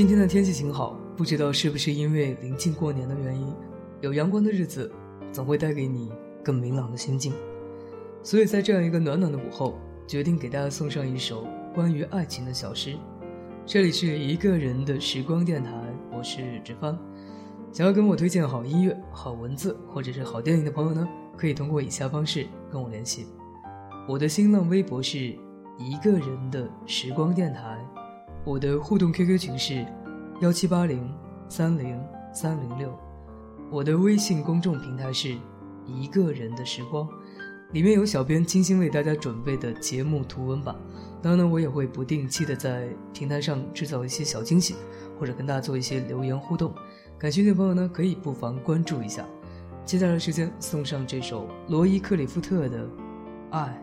今天的天气挺好，不知道是不是因为临近过年的原因，有阳光的日子总会带给你更明朗的心境。所以在这样一个暖暖的午后，决定给大家送上一首关于爱情的小诗。这里是一个人的时光电台，我是志帆。想要跟我推荐好音乐、好文字或者是好电影的朋友呢，可以通过以下方式跟我联系。我的新浪微博是一个人的时光电台。我的互动 QQ 群是幺七八零三零三零六，我的微信公众平台是一个人的时光，里面有小编精心为大家准备的节目图文版。当然呢，我也会不定期的在平台上制造一些小惊喜，或者跟大家做一些留言互动。感兴趣的朋友呢，可以不妨关注一下。接下来时间送上这首罗伊克里夫特的《爱》。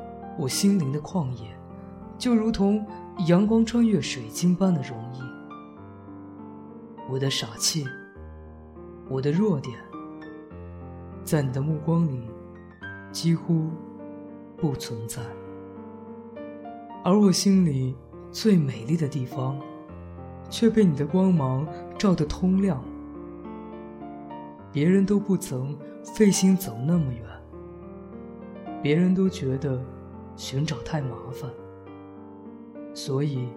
我心灵的旷野，就如同阳光穿越水晶般的容易。我的傻气，我的弱点，在你的目光里几乎不存在。而我心里最美丽的地方，却被你的光芒照得通亮。别人都不曾费心走那么远，别人都觉得。寻找太麻烦，所以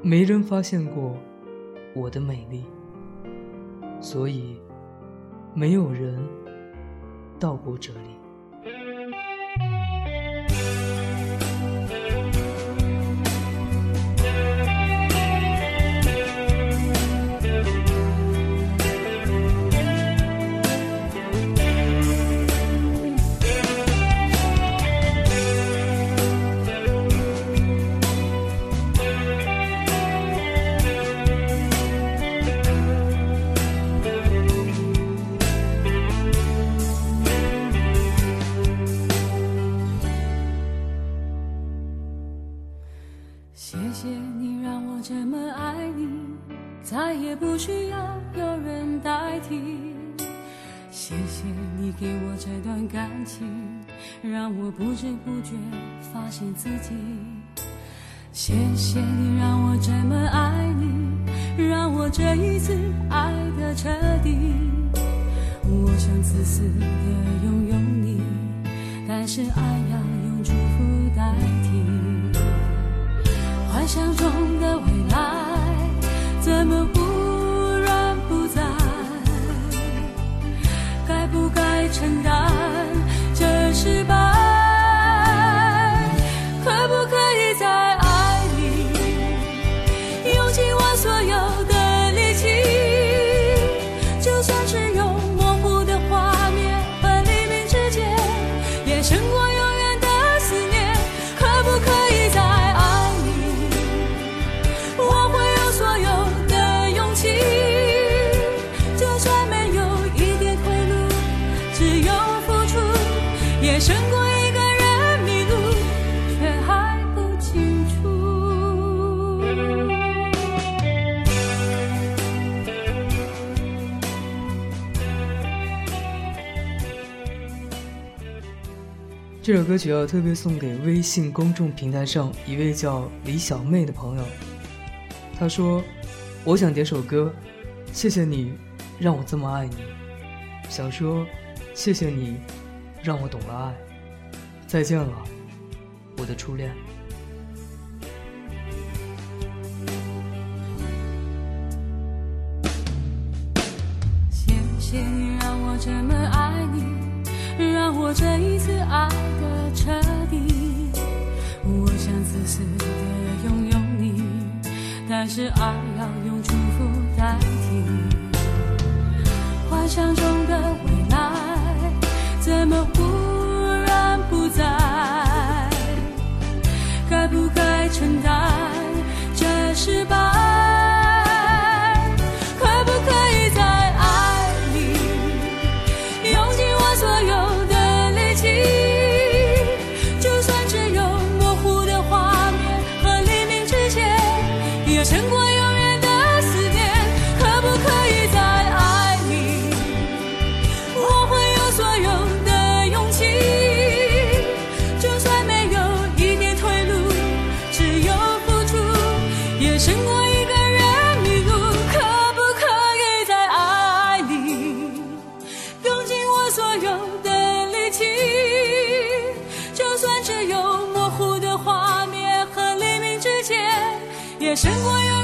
没人发现过我的美丽，所以没有人到过这里。谢谢你给我这段感情让我不知不觉发现自己。谢谢你让我这么爱你，让我这一次爱的彻底。我想自私的拥有你，但是爱要用祝福代替。幻想中的未来，怎么不承担这？失败。也胜过一个人迷路却还不清楚。这首歌曲要特别送给微信公众平台上一位叫李小妹的朋友。她说我想点首歌谢谢你让我这么爱你。想说谢谢你让我懂了爱。再见了，我的初恋。”谢谢你让我这么爱你，让我这一次爱的彻底。我想自私的拥有你，但是爱要用祝福代替。幻想中的，怎么忽然不在？该不该承担这失败？也胜过一个人迷路。可不可以再爱你用尽我所有的力气？就算只有模糊的画面和黎明之间，也胜过永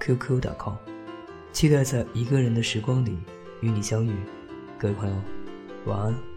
qq.com，期待在一个人的时光里与你相遇，各位朋友，晚安。